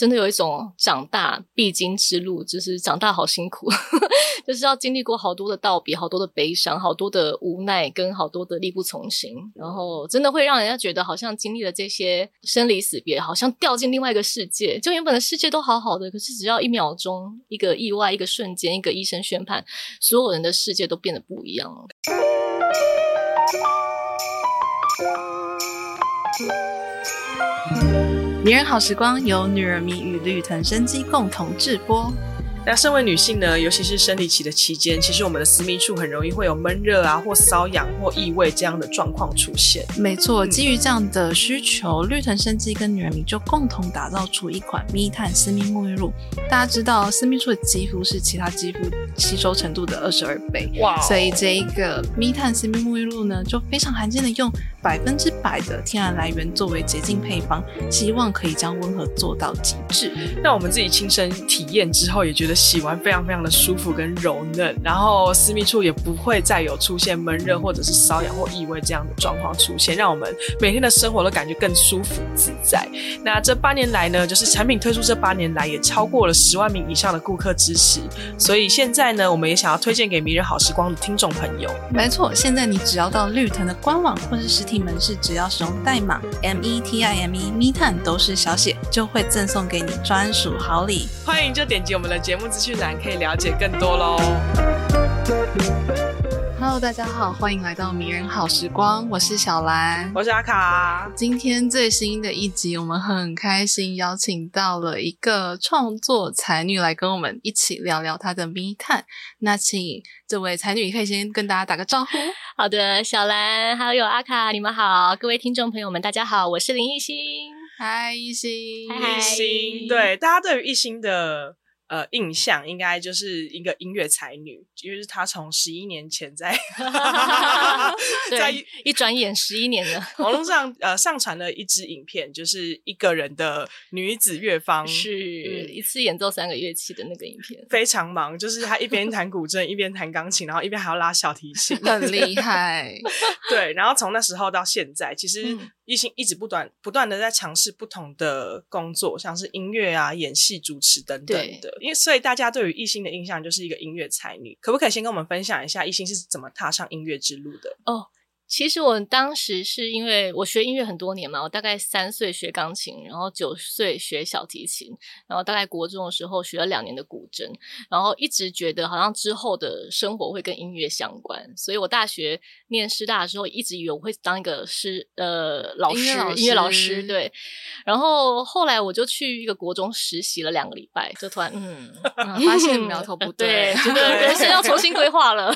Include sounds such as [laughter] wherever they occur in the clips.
真的有一种长大必经之路，就是长大好辛苦，[laughs] 就是要经历过好多的道别，好多的悲伤，好多的无奈，跟好多的力不从心，然后真的会让人家觉得好像经历了这些生离死别，好像掉进另外一个世界。就原本的世界都好好的，可是只要一秒钟，一个意外，一个瞬间，一个医生宣判，所有人的世界都变得不一样了。迷人好时光由女人迷与绿藤生机共同制播。那身为女性呢，尤其是生理期的期间，其实我们的私密处很容易会有闷热啊，或瘙痒或异味这样的状况出现。没错，基于这样的需求，绿藤生机跟女人迷就共同打造出一款密探私密沐浴露。大家知道，私密处的肌肤是其他肌肤吸收程度的二十二倍，哇所以这一个密探私密沐浴露呢，就非常罕见的用百分之百的天然来源作为洁净配方，希望可以将温和做到极致。那我们自己亲身体验之后，也觉得。洗完非常非常的舒服跟柔嫩，然后私密处也不会再有出现闷热或者是瘙痒或异味这样的状况出现，让我们每天的生活都感觉更舒服自在。那这八年来呢，就是产品推出这八年来也超过了十万名以上的顾客支持，所以现在呢，我们也想要推荐给迷人好时光的听众朋友。没错，现在你只要到绿藤的官网或是实体门市，只要使用代码 M E T I M E 密探都是小写，就会赠送给你专属好礼。欢迎就点击我们的节目资讯栏，可以了解更多喽。Hello，大家好，欢迎来到迷人好时光，我是小兰，我是阿卡。今天最新的一集，我们很开心邀请到了一个创作才女来跟我们一起聊聊她的密探。那请这位才女可以先跟大家打个招呼。好的，小兰，还有阿卡，你们好，各位听众朋友们，大家好，我是林艺兴。嗨，艺兴，艺兴，对，大家对于艺兴的。呃，印象应该就是一个音乐才女，因为是她从十一年前在，[laughs] [laughs] 在一转眼十一年了。[laughs] 网络上呃上传了一支影片，就是一个人的女子乐坊，是、嗯、一次演奏三个乐器的那个影片，非常忙，就是她一边弹古筝，一边弹钢琴，然后一边还要拉小提琴，很厉害。对，然后从那时候到现在，其实一心一直不断不断的在尝试不同的工作，像是音乐啊、演戏、主持等等的。因为所以大家对于艺兴的印象就是一个音乐才女，可不可以先跟我们分享一下艺兴是怎么踏上音乐之路的？哦。其实我当时是因为我学音乐很多年嘛，我大概三岁学钢琴，然后九岁学小提琴，然后大概国中的时候学了两年的古筝，然后一直觉得好像之后的生活会跟音乐相关，所以我大学念师大的时候一直以为我会当一个师呃老师，音乐老师，对，然后后来我就去一个国中实习了两个礼拜，就突然 [laughs] 嗯，嗯发现苗头不 [laughs] 对，觉得人生要重新 [laughs] 规划了，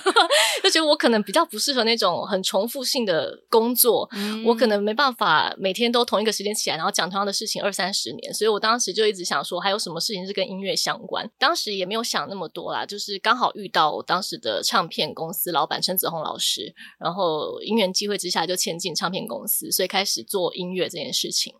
就觉得我可能比较不适合那种很重复性的工作，嗯、我可能没办法每天都同一个时间起来，然后讲同样的事情二三十年，所以我当时就一直想说，还有什么事情是跟音乐相关？当时也没有想那么多啦，就是刚好遇到我当时的唱片公司老板陈子鸿老师，然后因缘机会之下就签进唱片公司，所以开始做音乐这件事情。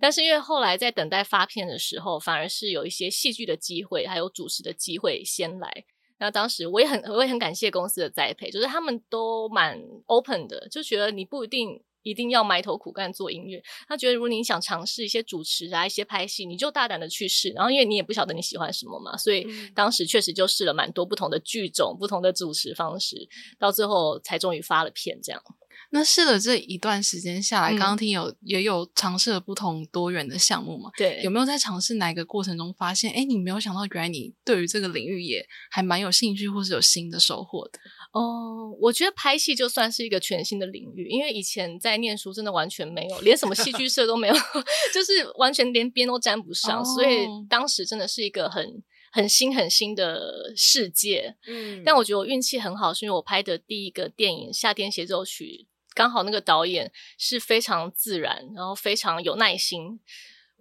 但是因为后来在等待发片的时候，反而是有一些戏剧的机会，还有主持的机会先来。那当时我也很我也很感谢公司的栽培，就是他们都蛮 open 的，就觉得你不一定一定要埋头苦干做音乐。他觉得如果你想尝试一些主持啊、一些拍戏，你就大胆的去试。然后因为你也不晓得你喜欢什么嘛，所以当时确实就试了蛮多不同的剧种、不同的主持方式，到最后才终于发了片这样。那试了这一段时间下来，刚刚听有、嗯、也有尝试了不同多元的项目嘛？对，有没有在尝试哪一个过程中发现，哎，你没有想到，原来你对于这个领域也还蛮有兴趣，或是有新的收获的？哦，我觉得拍戏就算是一个全新的领域，因为以前在念书真的完全没有，连什么戏剧社都没有，[laughs] 就是完全连边都沾不上，哦、所以当时真的是一个很很新很新的世界。嗯，但我觉得我运气很好，是因为我拍的第一个电影《夏天协奏曲》。刚好那个导演是非常自然，然后非常有耐心。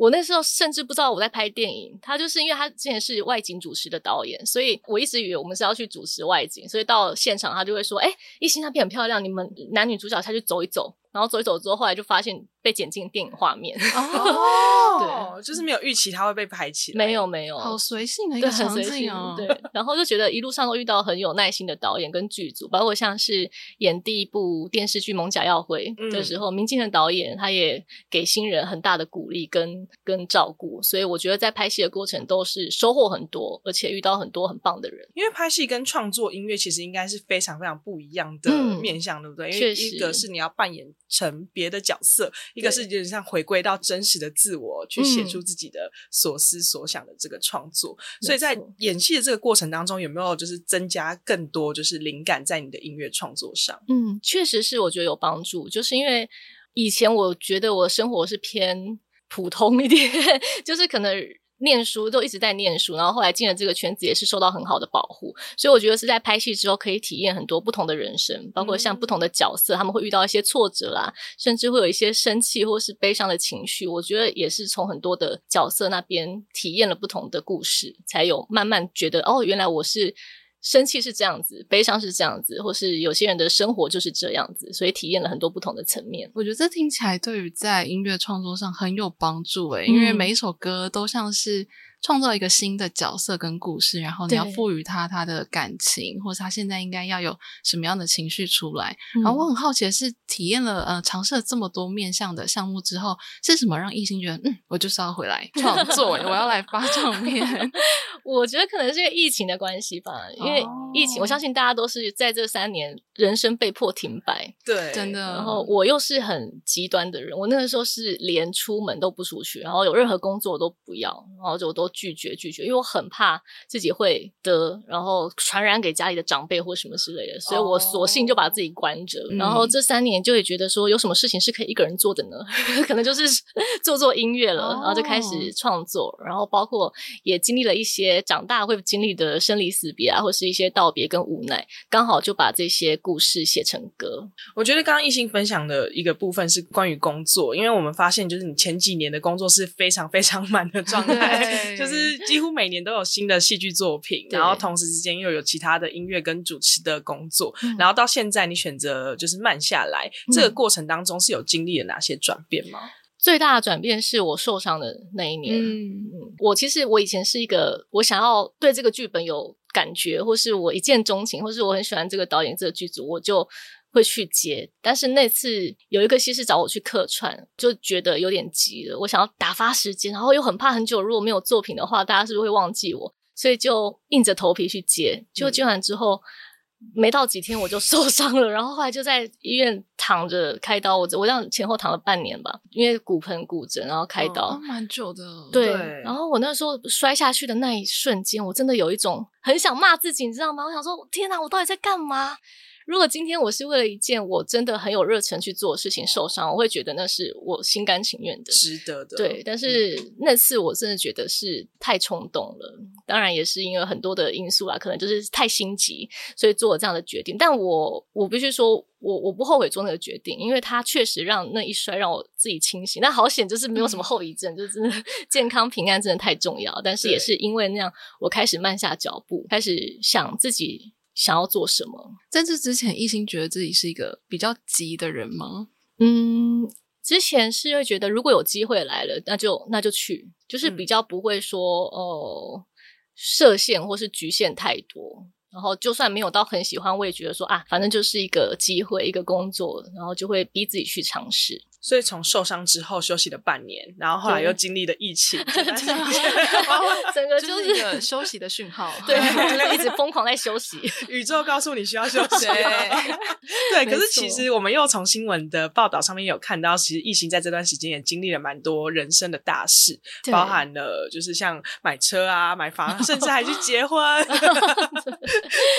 我那时候甚至不知道我在拍电影，他就是因为他之前是外景主持的导演，所以我一直以为我们是要去主持外景。所以到现场他就会说：“哎，艺兴那边很漂亮，你们男女主角下去走一走。”然后走一走之后，后来就发现被剪进电影画面。哦，[laughs] 对，就是没有预期它会被拍起来。没有没有，好随性的一个场景哦。对，然后就觉得一路上都遇到很有耐心的导演跟剧组，包括像是演第一部电视剧《蒙甲耀辉》的时候，嗯、明镜的导演他也给新人很大的鼓励跟跟照顾，所以我觉得在拍戏的过程都是收获很多，而且遇到很多很棒的人。因为拍戏跟创作音乐其实应该是非常非常不一样的面向，嗯、对不对？因为一个是你要扮演成别的角色，一个是有点像回归到真实的自我，去写出自己的所思所想的这个创作。嗯、所以在演戏的这个过程当中，有没有就是增加更多就是灵感在你的音乐创作上？嗯，确实是，我觉得有帮助。就是因为以前我觉得我的生活是偏普通一点，[laughs] 就是可能。念书都一直在念书，然后后来进了这个圈子也是受到很好的保护，所以我觉得是在拍戏之后可以体验很多不同的人生，包括像不同的角色，他们会遇到一些挫折啦，甚至会有一些生气或是悲伤的情绪。我觉得也是从很多的角色那边体验了不同的故事，才有慢慢觉得哦，原来我是。生气是这样子，悲伤是这样子，或是有些人的生活就是这样子，所以体验了很多不同的层面。我觉得这听起来对于在音乐创作上很有帮助诶，因为每一首歌都像是。创造一个新的角色跟故事，然后你要赋予他他的感情，或者他现在应该要有什么样的情绪出来。嗯、然后我很好奇的是，体验了呃尝试了这么多面向的项目之后，是什么让艺兴觉得嗯，我就是要回来创作，[laughs] 我要来发唱片？[laughs] 我觉得可能是因为疫情的关系吧，因为疫情，我相信大家都是在这三年人生被迫停摆，对，真的。然后我又是很极端的人，我那个时候是连出门都不出去，然后有任何工作都不要，然后就我都。拒绝拒绝，因为我很怕自己会得，然后传染给家里的长辈或什么之类的，所以我索性就把自己关着。Oh. 然后这三年就会觉得说，有什么事情是可以一个人做的呢？[laughs] 可能就是 [laughs] 做做音乐了，然后就开始创作。然后包括也经历了一些长大会经历的生离死别啊，或是一些道别跟无奈，刚好就把这些故事写成歌。我觉得刚刚艺兴分享的一个部分是关于工作，因为我们发现就是你前几年的工作是非常非常满的状态，[laughs] 就是几乎每年都有新的戏剧作品，然后同时之间又有其他的音乐跟主持的工作，嗯、然后到现在你选择就是慢下来，嗯、这个过程当中是有经历了哪些转变吗？最大的转变是我受伤的那一年。嗯，我其实我以前是一个我想要对这个剧本有感觉，或是我一见钟情，或是我很喜欢这个导演这个剧组，我就。会去接，但是那次有一个戏是找我去客串，就觉得有点急了。我想要打发时间，然后又很怕很久如果没有作品的话，大家是不是会忘记我？所以就硬着头皮去接。结果接完之后，嗯、没到几天我就 [laughs] 受伤了，然后后来就在医院躺着开刀。我我这样前后躺了半年吧，因为骨盆骨折，然后开刀，哦、蛮久的。对，对然后我那时候摔下去的那一瞬间，我真的有一种很想骂自己，你知道吗？我想说，天哪，我到底在干嘛？如果今天我是为了一件我真的很有热忱去做的事情受伤，我会觉得那是我心甘情愿的，值得的。对，但是那次我真的觉得是太冲动了，当然也是因为很多的因素啦，可能就是太心急，所以做了这样的决定。但我我必须说，我我不后悔做那个决定，因为它确实让那一摔让我自己清醒。那好险，就是没有什么后遗症，嗯、就是 [laughs] 健康平安真的太重要。但是也是因为那样，我开始慢下脚步，开始想自己。想要做什么？在这之前，一心觉得自己是一个比较急的人吗？嗯，之前是会觉得如果有机会来了，那就那就去，就是比较不会说哦、呃、设限或是局限太多。然后就算没有到很喜欢，我也觉得说啊，反正就是一个机会，一个工作，然后就会逼自己去尝试。所以从受伤之后休息了半年，然后后来又经历了疫情，[laughs] [laughs] 整个就是一个休息的讯号。[laughs] 对，就是一直疯狂在休息。宇宙告诉你需要休息。对，可是其实我们又从新闻的报道上面有看到，其实亦欣在这段时间也经历了蛮多人生的大事，包含了就是像买车啊、买房，甚至还去结婚。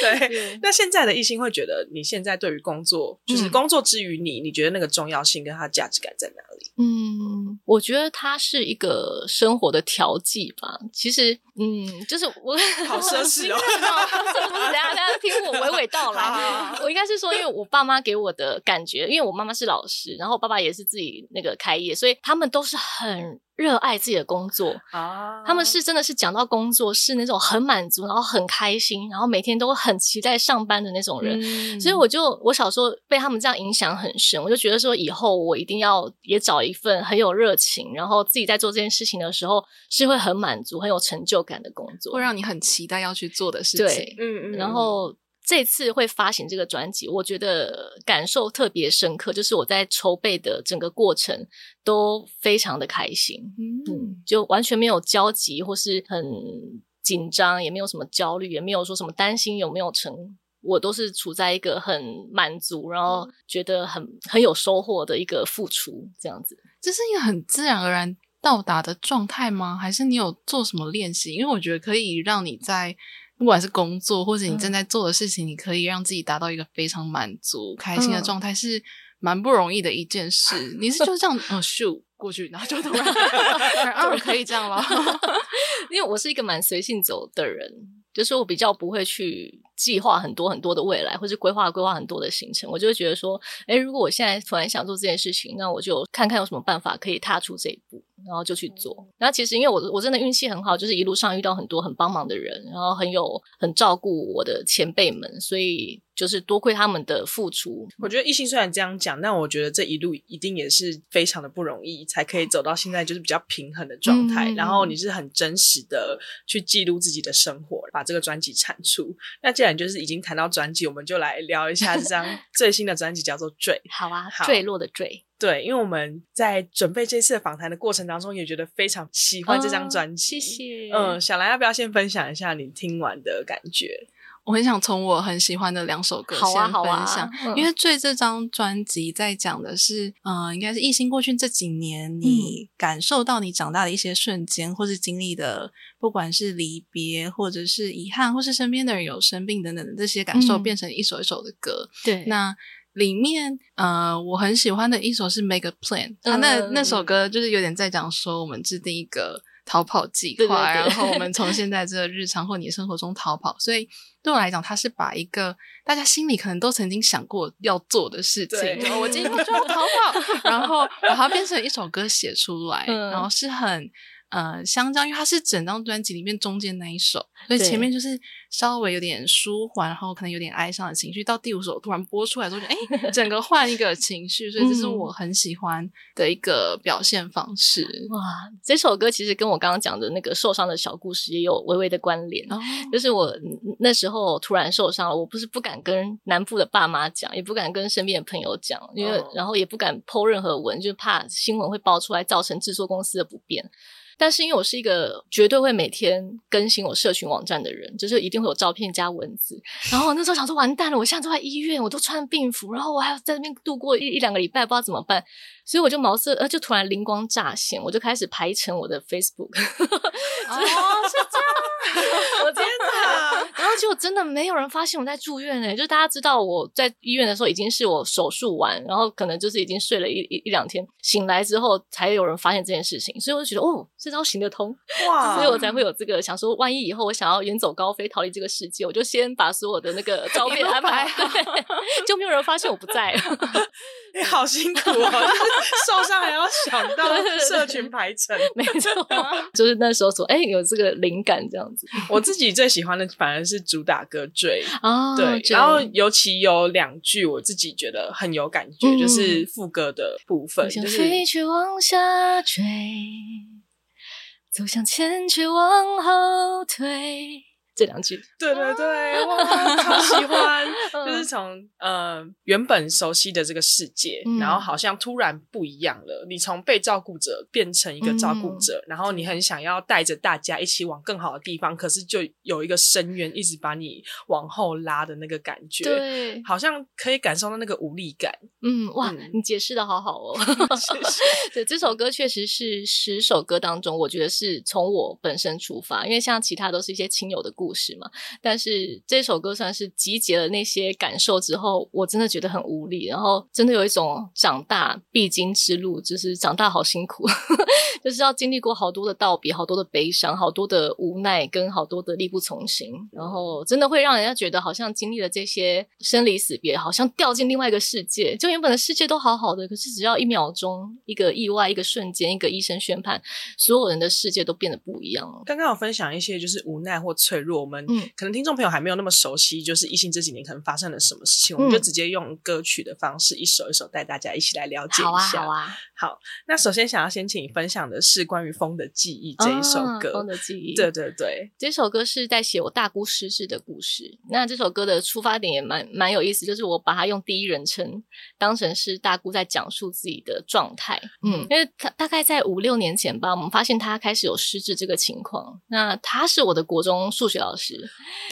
对，那现在的艺兴会觉得，你现在对于工作，就是工作之余你，你觉得那个重要性跟它价值。感在哪里？嗯，我觉得它是一个生活的调剂吧。其实，嗯，就是我好奢侈哦。[laughs] [laughs] 等下，大家听我娓娓道来。好我应该是说，因为我爸妈给我的感觉，因为我妈妈是老师，然后我爸爸也是自己那个开业，所以他们都是很热爱自己的工作啊，他们是真的是讲到工作是那种很满足，然后很开心，然后每天都很期待上班的那种人。嗯、所以我就我小时候被他们这样影响很深，我就觉得说以后我一定要也找一份很有热情，然后自己在做这件事情的时候是会很满足、很有成就感的工作，会让你很期待要去做的事情。对，嗯嗯，然后。这次会发行这个专辑，我觉得感受特别深刻，就是我在筹备的整个过程都非常的开心，嗯，嗯，就完全没有焦急或是很紧张，也没有什么焦虑，也没有说什么担心有没有成，我都是处在一个很满足，然后觉得很很有收获的一个付出，这样子。这是一个很自然而然到达的状态吗？还是你有做什么练习？因为我觉得可以让你在。不管是工作或者你正在做的事情，嗯、你可以让自己达到一个非常满足、开心的状态，是蛮不容易的一件事。嗯、你是就这样，哦，咻过去，然后就突然，啊，可以这样吗？因为我是一个蛮随性走的人，就是我比较不会去计划很多很多的未来，或是规划规划很多的行程。我就会觉得说，哎，如果我现在突然想做这件事情，那我就看看有什么办法可以踏出这一步。然后就去做，然后其实因为我我真的运气很好，就是一路上遇到很多很帮忙的人，然后很有很照顾我的前辈们，所以就是多亏他们的付出。我觉得艺兴虽然这样讲，但我觉得这一路一定也是非常的不容易，才可以走到现在就是比较平衡的状态。嗯、然后你是很真实的去记录自己的生活，把这个专辑产出。那既然就是已经谈到专辑，我们就来聊一下这张 [laughs] 最新的专辑，叫做《坠》。好啊，坠落的坠。对，因为我们在准备这次的访谈的过程当中，也觉得非常喜欢这张专辑。哦、谢谢。嗯，小兰要不要先分享一下你听完的感觉？我很想从我很喜欢的两首歌先分享，好啊好啊嗯、因为《最》这张专辑在讲的是，嗯、呃，应该是艺兴过去这几年你感受到你长大的一些瞬间，嗯、或是经历的，不管是离别，或者是遗憾，或是身边的人有生病等等的这些感受，变成一首一首的歌。嗯、对，那。里面，呃，我很喜欢的一首是《Make a Plan》，他那那首歌就是有点在讲说，我们制定一个逃跑计划，对对对，然后我 [laughs] 们从现在这个日常或你生活中逃跑。所以对我来讲，它是把一个大家心里可能都曾经想过要做的事情，对我今天就要逃跑，然后把它变成一首歌写出来，嗯、然后是很。呃，相较，因为它是整张专辑里面中间那一首，所以前面就是稍微有点舒缓，然后可能有点哀伤的情绪。到第五首突然播出来之后，就哎，整个换一个情绪，所以这是我很喜欢的一个表现方式。嗯、哇，这首歌其实跟我刚刚讲的那个受伤的小故事也有微微的关联。哦、就是我那时候突然受伤了，我不是不敢跟南部的爸妈讲，也不敢跟身边的朋友讲，因为、哦、然后也不敢 po 任何文，就怕新闻会爆出来，造成制作公司的不便。但是因为我是一个绝对会每天更新我社群网站的人，就是一定会有照片加文字。[laughs] 然后我那时候想说完蛋了，我现在都在医院，我都穿病服，然后我还要在那边度过一一两个礼拜，不知道怎么办。所以我就茅塞，呃，就突然灵光乍现，我就开始排成我的 Facebook。哦，是这样，我 [laughs] 天哪！然后就真的没有人发现我在住院诶，就大家知道我在医院的时候已经是我手术完，然后可能就是已经睡了一一一两天，醒来之后才有人发现这件事情。所以我就觉得哦，这招行得通哇！[laughs] 所以我才会有这个想说，万一以后我想要远走高飞，逃离这个世界，我就先把所有的那个 [laughs] 照片安排好，[laughs] 就没有人发现我不在了。你好辛苦哦，受伤还要想到社群排程，没错，就是那时候说，哎，有这个灵感这样子。我自己最喜欢的反而是主打歌《追》哦，对，然后尤其有两句我自己觉得很有感觉，就是副歌的部分，就是飞去往下坠，走向前却往后退。这两句，对对对，哇，超喜欢！[laughs] 就是从呃原本熟悉的这个世界，嗯、然后好像突然不一样了。你从被照顾者变成一个照顾者，嗯、然后你很想要带着大家一起往更好的地方，可是就有一个深渊一直把你往后拉的那个感觉，对，好像可以感受到那个无力感。嗯，哇，嗯、你解释的好好哦。[laughs] [laughs] 对，这首歌确实是十首歌当中，我觉得是从我本身出发，因为像其他都是一些亲友的故故事嘛。但是这首歌算是集结了那些感受之后，我真的觉得很无力，然后真的有一种长大必经之路，就是长大好辛苦，[laughs] 就是要经历过好多的道别，好多的悲伤，好多的无奈，跟好多的力不从心，然后真的会让人家觉得好像经历了这些生离死别，好像掉进另外一个世界，就原本的世界都好好的，可是只要一秒钟，一个意外，一个瞬间，一个医生宣判，所有人的世界都变得不一样了。刚刚有分享一些就是无奈或脆弱，我们可能听众朋友还没有那么熟悉，就是异性这几年可能发生了什么事情，嗯、我们就直接用歌曲的方式，一首一首带大家一起来了解一下。好啊，好啊。好，那首先想要先请你分享的是关于《风的记忆》这一首歌，哦《风的记忆》。对对对，这首歌是在写我大姑失智的故事。那这首歌的出发点也蛮蛮有意思，就是我把它用第一人称当成是大姑在讲述自己的状态。嗯，因为他大概在五六年前吧，我们发现他开始有失智这个情况。那他是我的国中数学老师，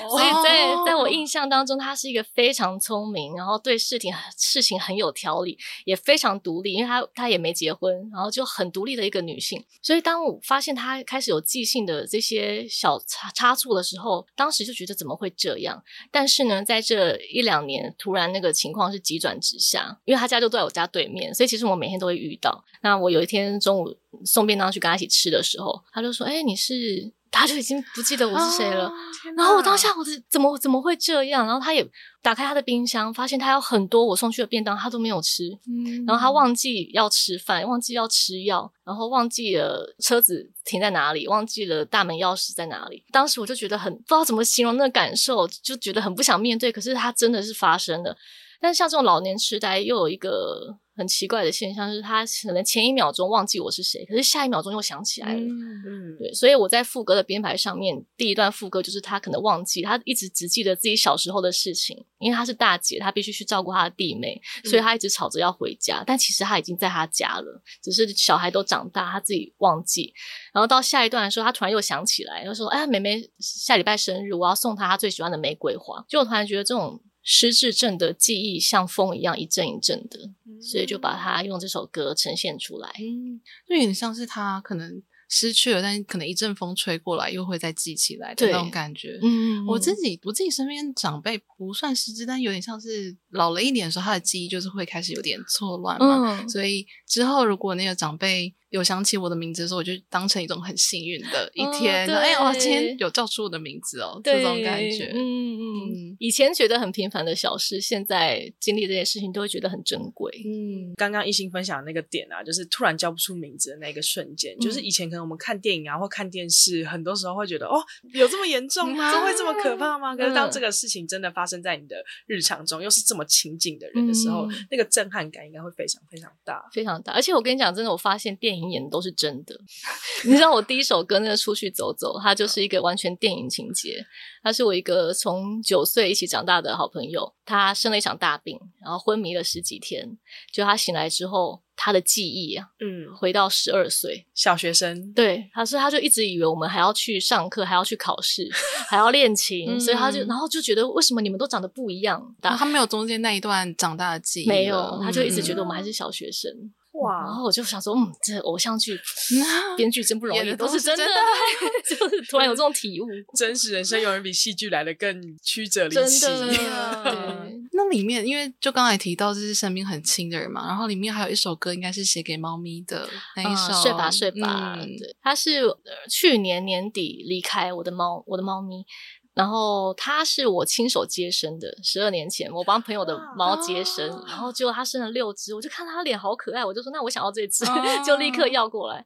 哦、所以在在我印象当中，他是一个非常聪明，然后对事情事情很有条理，也非常独立，因为他他也没。结婚，然后就很独立的一个女性。所以当我发现她开始有记性的这些小差差错的时候，当时就觉得怎么会这样？但是呢，在这一两年，突然那个情况是急转直下，因为她家就在我家对面，所以其实我每天都会遇到。那我有一天中午送便当去跟她一起吃的时候，她就说：“哎，你是？”他就已经不记得我是谁了，哦、然后我当下我是怎么怎么会这样？然后他也打开他的冰箱，发现他有很多我送去的便当，他都没有吃。嗯，然后他忘记要吃饭，忘记要吃药，然后忘记了车子停在哪里，忘记了大门钥匙在哪里。当时我就觉得很不知道怎么形容那个感受，就觉得很不想面对。可是他真的是发生了。但是像这种老年痴呆，又有一个很奇怪的现象，就是他可能前一秒钟忘记我是谁，可是下一秒钟又想起来了。嗯，嗯对，所以我在副歌的编排上面，第一段副歌就是他可能忘记，他一直只记得自己小时候的事情，因为他是大姐，他必须去照顾他的弟妹，所以他一直吵着要回家，嗯、但其实他已经在他家了，只是小孩都长大，他自己忘记。然后到下一段的时候，他突然又想起来，他说：“哎，妹妹下礼拜生日，我要送她她最喜欢的玫瑰花。”就我突然觉得这种。失智症的记忆像风一样一阵一阵的，嗯、所以就把它用这首歌呈现出来。嗯，就有点像是他可能失去了，但可能一阵风吹过来，又会再记起来的那种感觉。嗯，我自己我自己身边长辈不算失智，但有点像是老了一点的时候，他的记忆就是会开始有点错乱嘛。嗯，所以之后如果那个长辈。有想起我的名字的时候，我就当成一种很幸运的一天。哦、哎，我今天有叫出我的名字哦，对这种感觉。嗯嗯嗯。以前觉得很平凡的小事，现在经历这件事情都会觉得很珍贵。嗯，刚刚一心分享的那个点啊，就是突然叫不出名字的那个瞬间，嗯、就是以前可能我们看电影啊或看电视，很多时候会觉得哦，有这么严重吗？会这么可怕吗？[laughs] 可是当这个事情真的发生在你的日常中，又是这么亲近的人的时候，嗯、那个震撼感应该会非常非常大，非常大。而且我跟你讲，真的，我发现电影。演的都是真的，[laughs] 你知道我第一首歌那个出去走走，它就是一个完全电影情节。他是我一个从九岁一起长大的好朋友，他生了一场大病，然后昏迷了十几天。就他醒来之后，他的记忆啊，嗯，回到十二岁小学生。对，他说他就一直以为我们还要去上课，还要去考试，[laughs] 还要练琴，嗯、所以他就然后就觉得为什么你们都长得不一样？但他没有中间那一段长大的记忆，没有，他就一直觉得我们还是小学生。嗯哇！然后我就想说，嗯，这偶像剧 [laughs] 编剧真不容易，都是真的，[laughs] 就是突然有这种体悟。真实人生永远比戏剧来的更曲折离奇。真的，那里面因为就刚才提到这是生命很轻的人嘛，然后里面还有一首歌，应该是写给猫咪的那一首《睡吧睡吧》。对，它是去年年底离开我的猫，我的猫咪。然后他是我亲手接生的，十二年前我帮朋友的猫接生，啊、然后结果它生了六只，我就看它脸好可爱，我就说那我想要这只，啊、[laughs] 就立刻要过来。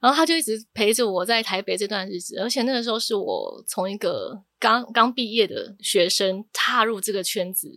然后它就一直陪着我在台北这段日子，而且那个时候是我从一个刚刚毕业的学生踏入这个圈子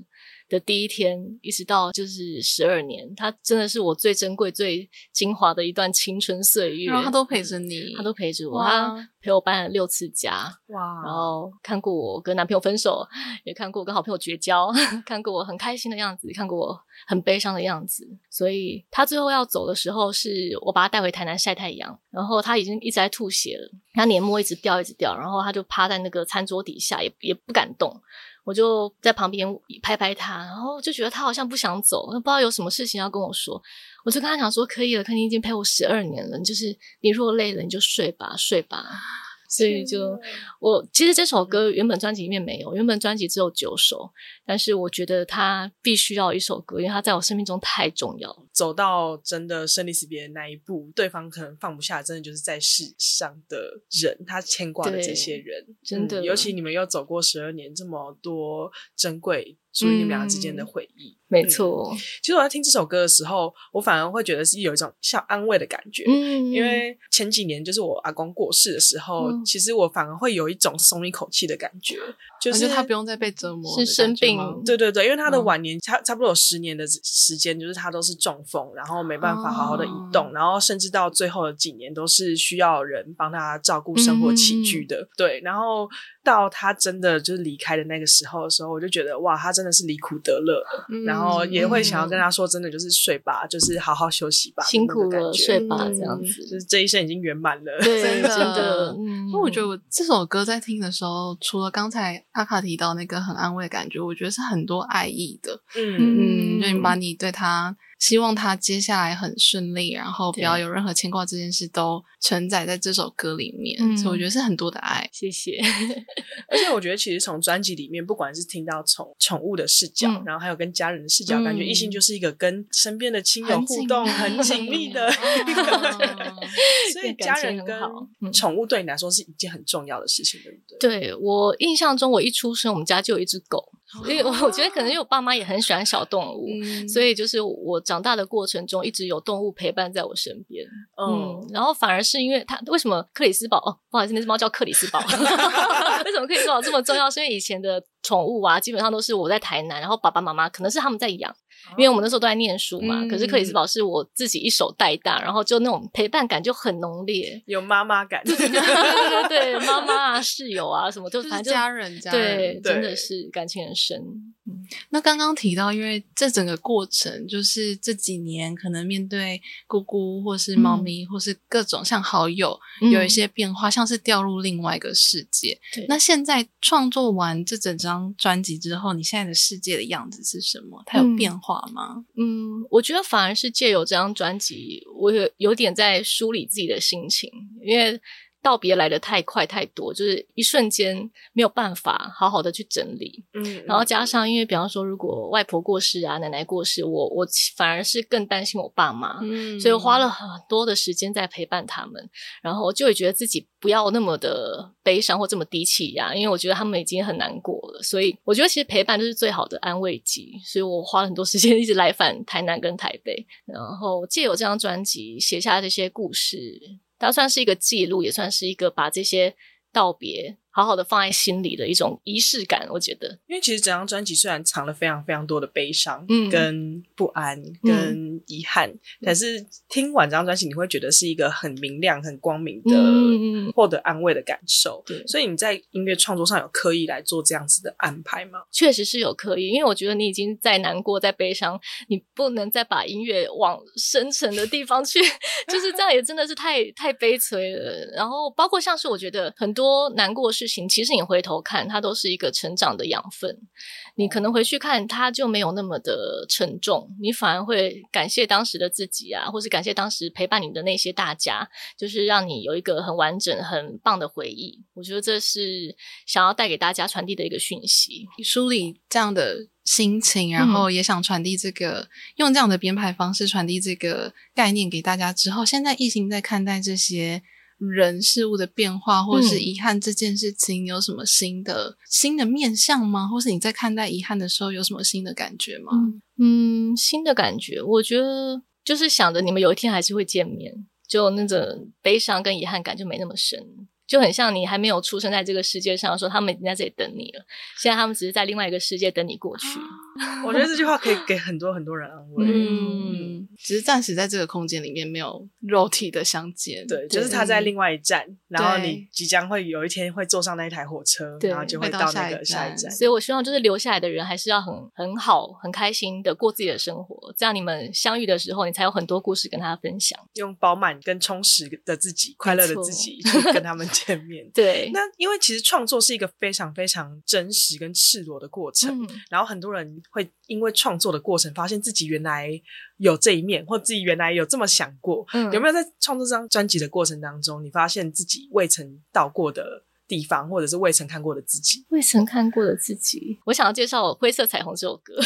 的第一天，一直到就是十二年，他真的是我最珍贵、最精华的一段青春岁月。然后他都陪着你，他都陪着我，哇他陪我搬了六次家，哇！然后看过我跟男朋友分手，也看过我跟好朋友绝交，[laughs] 看过我很开心的样子，看过我很悲伤的样子。所以他最后要走的时候，是我把他带回台南晒太阳，然后他已经一直在吐血了，他黏膜一直掉，一直掉，然后他就趴在那个餐桌底下，也也不敢动。我就在旁边拍拍他，然后就觉得他好像不想走，不知道有什么事情要跟我说。我就跟他讲说：“可以了，可你已经陪我十二年了，就是你若累了你就睡吧，睡吧。”所以就我其实这首歌原本专辑里面没有，原本专辑只有九首，但是我觉得他必须要一首歌，因为他在我生命中太重要了。走到真的生离死别的那一步，对方可能放不下，真的就是在世上的人，他牵挂的这些人，真的、嗯，尤其你们又走过十二年，这么多珍贵。属于你们俩之间的回忆，嗯、没错、嗯。其实我在听这首歌的时候，我反而会觉得是有一种像安慰的感觉。嗯，因为前几年就是我阿公过世的时候，嗯、其实我反而会有一种松一口气的感觉，就是他不用再被折磨，是生病。对对对，因为他的晚年差差不多有十年的时间，就是他都是中风，然后没办法好好的移动，哦、然后甚至到最后的几年都是需要人帮他照顾生活起居的。嗯、对，然后到他真的就是离开的那个时候的时候，我就觉得哇，他真的是离苦得乐，嗯、然后也会想要跟他说，真的就是睡吧，嗯、就是好好休息吧，辛苦了，睡吧，这样子，就是这一生已经圆满了，[laughs] 对真的。真的。嗯，因为我觉得我这首歌在听的时候，除了刚才阿卡提到那个很安慰的感觉，我觉得是很多爱意的，嗯嗯，就你把你对他。希望他接下来很顺利，然后不要有任何牵挂，这件事都承载在这首歌里面，嗯、所以我觉得是很多的爱。谢谢。[laughs] 而且我觉得，其实从专辑里面，不管是听到宠宠物的视角，嗯、然后还有跟家人的视角，嗯、感觉异性就是一个跟身边的亲友互动很紧密的一个。[laughs] 所以家人跟宠物对你来说是一件很重要的事情，对不对？对，我印象中，我一出生，我们家就有一只狗。因为我我觉得可能因为我爸妈也很喜欢小动物，嗯、所以就是我长大的过程中一直有动物陪伴在我身边。嗯，嗯，然后反而是因为他为什么克里斯堡哦，不好意思，那只猫叫克里斯堡。[laughs] 为什么克里斯堡这么重要？是因为以前的宠物啊，基本上都是我在台南，然后爸爸妈妈可能是他们在养。因为我们那时候都在念书嘛，嗯、可是克里斯堡是我自己一手带大，然后就那种陪伴感就很浓烈，有妈妈感，对对对，妈妈啊，室友啊，什么就反正家人，家人，对，真的是感情很深。嗯、那刚刚提到，因为这整个过程就是这几年可能面对姑姑或是猫咪、嗯、或是各种像好友有一些变化，嗯、像是掉入另外一个世界。那现在创作完这整张专辑之后，你现在的世界的样子是什么？它有变化吗？嗯，我觉得反而是借由这张专辑，我有有点在梳理自己的心情，因为。道别来的太快太多，就是一瞬间没有办法好好的去整理。嗯，然后加上因为比方说，如果外婆过世啊，奶奶过世，我我反而是更担心我爸妈，嗯，所以我花了很多的时间在陪伴他们，然后就会觉得自己不要那么的悲伤或这么低气压，因为我觉得他们已经很难过了，所以我觉得其实陪伴就是最好的安慰剂，所以我花了很多时间 [laughs] 一直来返台南跟台北，然后借由这张专辑写下这些故事。它算是一个记录，也算是一个把这些道别。好好的放在心里的一种仪式感，我觉得，因为其实整张专辑虽然藏了非常非常多的悲伤、嗯、跟不安、跟遗憾，嗯、但是听完这张专辑，你会觉得是一个很明亮、很光明的获得安慰的感受。对、嗯，所以你在音乐创作上有刻意来做这样子的安排吗？确实是有刻意，因为我觉得你已经在难过、在悲伤，你不能再把音乐往深沉的地方去，就是这样，也真的是太太悲催了。然后，包括像是我觉得很多难过。事情其实你回头看，它都是一个成长的养分。你可能回去看，它就没有那么的沉重，你反而会感谢当时的自己啊，或是感谢当时陪伴你的那些大家，就是让你有一个很完整、很棒的回忆。我觉得这是想要带给大家传递的一个讯息。梳理这样的心情，然后也想传递这个，嗯、用这样的编排方式传递这个概念给大家之后，现在疫情在看待这些。人事物的变化，或者是遗憾这件事情，有什么新的、嗯、新的面向吗？或是你在看待遗憾的时候，有什么新的感觉吗？嗯，新的感觉，我觉得就是想着你们有一天还是会见面，就那种悲伤跟遗憾感就没那么深。就很像你还没有出生在这个世界上，说他们已经在这里等你了。现在他们只是在另外一个世界等你过去。我觉得这句话可以给很多很多人安慰。嗯，只是暂时在这个空间里面没有肉体的相见。对，就是他在另外一站，然后你即将会有一天会坐上那一台火车，然后就会到那个下一站。所以我希望就是留下来的人还是要很很好、很开心的过自己的生活，这样你们相遇的时候，你才有很多故事跟他分享。用饱满跟充实的自己、快乐的自己去跟他们。见面对，那因为其实创作是一个非常非常真实跟赤裸的过程，嗯、然后很多人会因为创作的过程发现自己原来有这一面，或自己原来有这么想过？嗯，有没有在创作这张专辑的过程当中，你发现自己未曾到过的地方，或者是未曾看过的自己？未曾看过的自己，我想要介绍《灰色彩虹》这首歌。哦，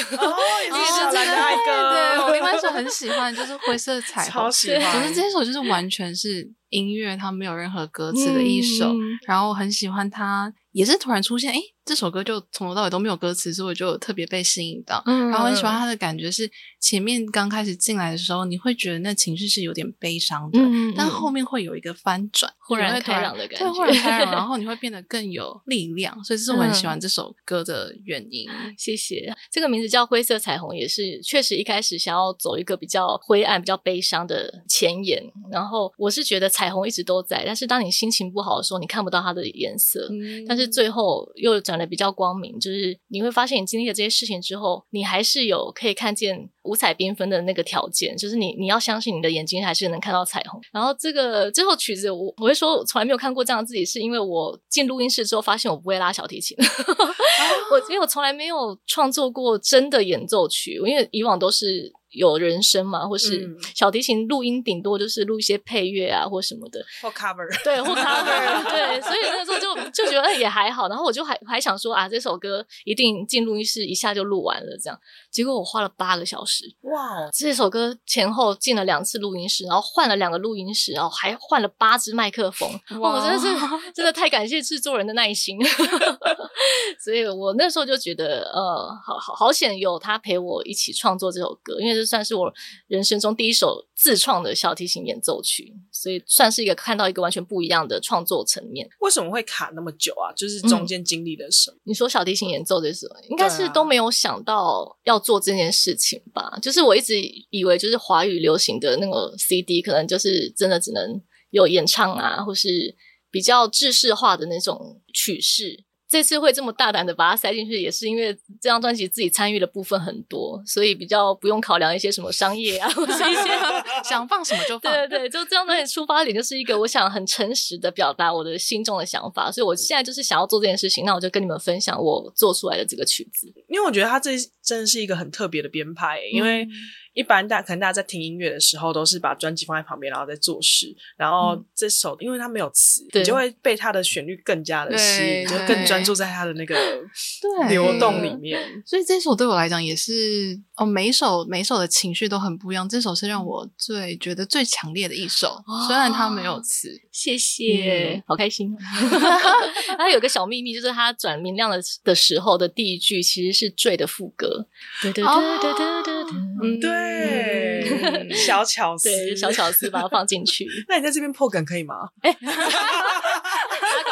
也是小兰的爱歌。对，我另外一首很喜欢，就是《灰色彩虹》，[laughs] 超喜欢。可是这首就是完全是音乐，它没有任何歌词的一首，嗯、然后我很喜欢它。也是突然出现，诶，这首歌就从头到尾都没有歌词，所以我就特别被吸引到。嗯，然后很喜欢他的感觉是，前面刚开始进来的时候，你会觉得那情绪是有点悲伤的，嗯，但后面会有一个翻转，忽然开朗的感觉，然开朗，[laughs] 然后你会变得更有力量，所以这是我很喜欢这首歌的原因。嗯、谢谢。这个名字叫《灰色彩虹》，也是确实一开始想要走一个比较灰暗、比较悲伤的前沿。然后我是觉得彩虹一直都在，但是当你心情不好的时候，你看不到它的颜色，嗯，但是。最后又转得比较光明，就是你会发现，你经历了这些事情之后，你还是有可以看见五彩缤纷的那个条件，就是你你要相信你的眼睛还是能看到彩虹。然后这个最后曲子我，我我会说，我从来没有看过这样的自己，是因为我进录音室之后发现我不会拉小提琴，[laughs] 我因为我从来没有创作过真的演奏曲，因为以往都是。有人声嘛，或是小提琴录音，顶多就是录一些配乐啊，或什么的，或 cover，对，或 [laughs] cover，对，所以那时候就就觉得也还好。然后我就还还想说啊，这首歌一定进录音室一下就录完了，这样。结果我花了八个小时，哇！这首歌前后进了两次录音室，然后换了两个录音室，然后还换了八支麦克风，哇！我真的是真的太感谢制作人的耐心。[laughs] 所以我那时候就觉得，呃，好好好险有他陪我一起创作这首歌，因为算是我人生中第一首自创的小提琴演奏曲，所以算是一个看到一个完全不一样的创作层面。为什么会卡那么久啊？就是中间经历了什么？嗯，你说小提琴演奏的时候，应该是都没有想到要做这件事情吧？啊、就是我一直以为，就是华语流行的那个 CD，可能就是真的只能有演唱啊，或是比较制式化的那种曲式。这次会这么大胆的把它塞进去，也是因为这张专辑自己参与的部分很多，所以比较不用考量一些什么商业啊，或者一些 [laughs] 想放什么就放。对对对，就这张专辑出发点就是一个我想很诚实的表达我的心中的想法，所以我现在就是想要做这件事情，那我就跟你们分享我做出来的这个曲子。因为我觉得它这真的是一个很特别的编排，因为。嗯一般大可能大家在听音乐的时候，都是把专辑放在旁边，然后在做事。然后这首，嗯、因为它没有词，你就会被它的旋律更加的吸引，就更专注在它的那个流动里面。所以这首对我来讲也是哦，每一首每一首的情绪都很不一样。这首是让我最觉得最强烈的一首，哦、虽然它没有词。谢谢，嗯、好开心。[laughs] 它有个小秘密，就是它转明亮的的时候的第一句其实是坠的副歌。对对对对对对对，嗯，对。小巧思，小巧思把它放进去。[laughs] 那你在这边破梗可以吗？[laughs] 哎，